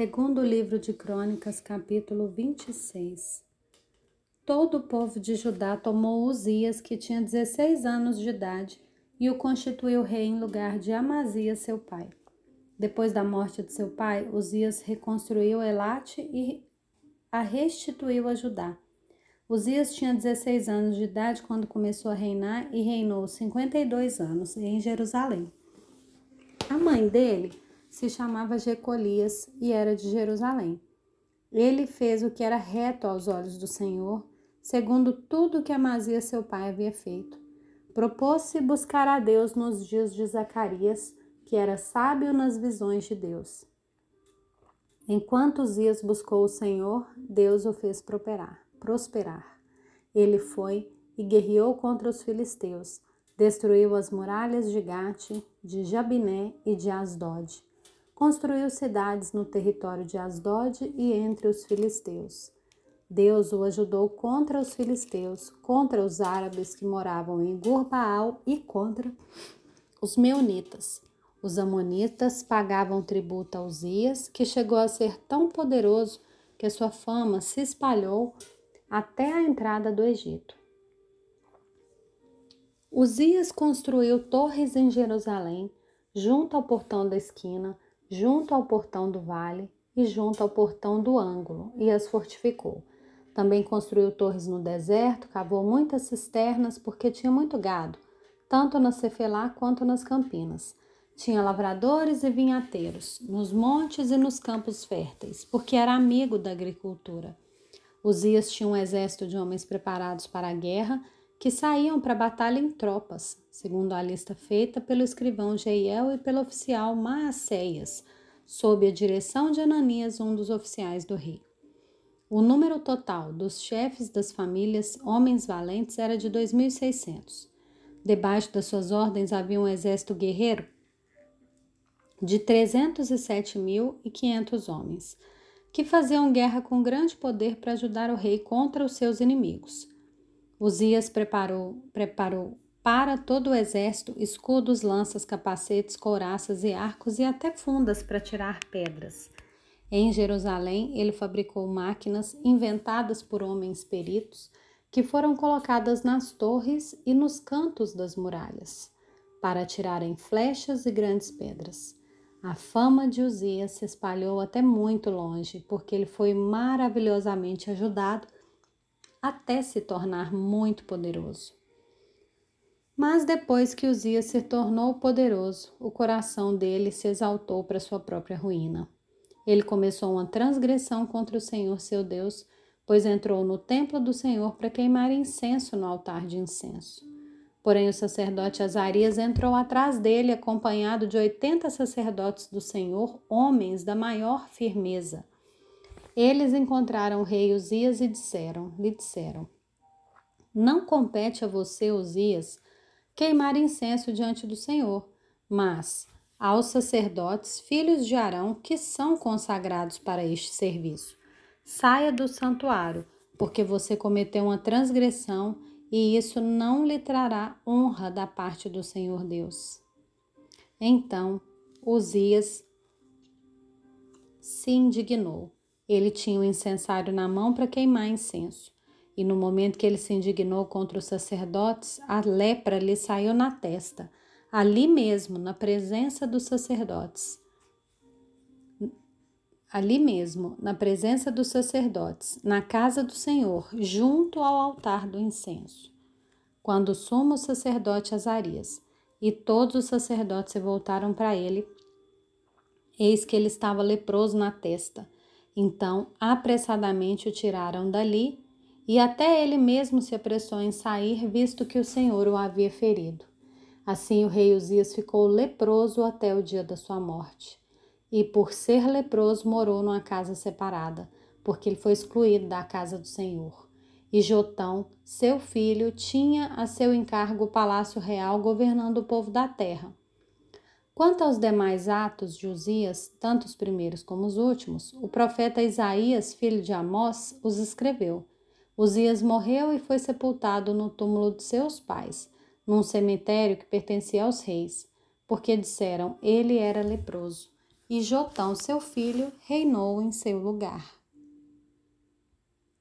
Segundo livro de Crônicas, capítulo 26. Todo o povo de Judá tomou Uzias, que tinha 16 anos de idade, e o constituiu rei em lugar de Amazias, seu pai. Depois da morte de seu pai, Uzias reconstruiu Elate e a restituiu a Judá. Uzias tinha 16 anos de idade quando começou a reinar e reinou 52 anos em Jerusalém. A mãe dele se chamava Jecolias e era de Jerusalém. Ele fez o que era reto aos olhos do Senhor, segundo tudo que Amazias seu pai havia feito. Propôs-se buscar a Deus nos dias de Zacarias, que era sábio nas visões de Deus. Enquanto Zias buscou o Senhor, Deus o fez prosperar. prosperar. Ele foi e guerreou contra os filisteus, destruiu as muralhas de Gate, de Jabiné e de Asdod construiu cidades no território de Asdod e entre os filisteus. Deus o ajudou contra os filisteus, contra os árabes que moravam em Gurbaal e contra os meunitas. Os amonitas pagavam tributo a Uzias, que chegou a ser tão poderoso que sua fama se espalhou até a entrada do Egito. Uzias construiu torres em Jerusalém, junto ao portão da esquina, junto ao portão do vale e junto ao portão do ângulo, e as fortificou. Também construiu torres no deserto, cavou muitas cisternas, porque tinha muito gado, tanto na Cefelá quanto nas campinas. Tinha lavradores e vinhateiros, nos montes e nos campos férteis, porque era amigo da agricultura. Uzias tinha um exército de homens preparados para a guerra, que saíam para a batalha em tropas, segundo a lista feita pelo escrivão Jeiel e pelo oficial Maacéias, sob a direção de Ananias, um dos oficiais do rei. O número total dos chefes das famílias, homens valentes, era de 2.600. Debaixo das suas ordens havia um exército guerreiro de 307.500 homens, que faziam guerra com grande poder para ajudar o rei contra os seus inimigos. Uzias preparou, preparou para todo o exército escudos, lanças, capacetes, couraças e arcos e até fundas para tirar pedras. Em Jerusalém, ele fabricou máquinas inventadas por homens peritos que foram colocadas nas torres e nos cantos das muralhas para tirarem flechas e grandes pedras. A fama de Uzias se espalhou até muito longe, porque ele foi maravilhosamente ajudado até se tornar muito poderoso. Mas depois que Uzias se tornou poderoso, o coração dele se exaltou para sua própria ruína. Ele começou uma transgressão contra o Senhor seu Deus, pois entrou no templo do Senhor para queimar incenso no altar de incenso. Porém, o sacerdote Azarias entrou atrás dele, acompanhado de oitenta sacerdotes do Senhor, homens da maior firmeza. Eles encontraram o rei Uzias e disseram, lhe disseram: Não compete a você, Uzias, queimar incenso diante do Senhor, mas aos sacerdotes, filhos de Arão, que são consagrados para este serviço. Saia do santuário, porque você cometeu uma transgressão e isso não lhe trará honra da parte do Senhor Deus. Então, Uzias se indignou ele tinha o incensário na mão para queimar incenso. E no momento que ele se indignou contra os sacerdotes, a lepra lhe saiu na testa, ali mesmo, na presença dos sacerdotes. Ali mesmo, na presença dos sacerdotes, na casa do Senhor, junto ao altar do incenso. Quando o sumo sacerdote Azarias e todos os sacerdotes se voltaram para ele, eis que ele estava leproso na testa então, apressadamente o tiraram dali, e até ele mesmo se apressou em sair, visto que o Senhor o havia ferido. Assim o rei Uzias ficou leproso até o dia da sua morte. E por ser leproso, morou numa casa separada, porque ele foi excluído da casa do Senhor. E Jotão, seu filho, tinha a seu encargo o palácio real governando o povo da terra. Quanto aos demais atos de Uzias, tanto os primeiros como os últimos, o profeta Isaías, filho de Amós, os escreveu. Uzias morreu e foi sepultado no túmulo de seus pais, num cemitério que pertencia aos reis, porque disseram ele era leproso. e Jotão, seu filho, reinou em seu lugar.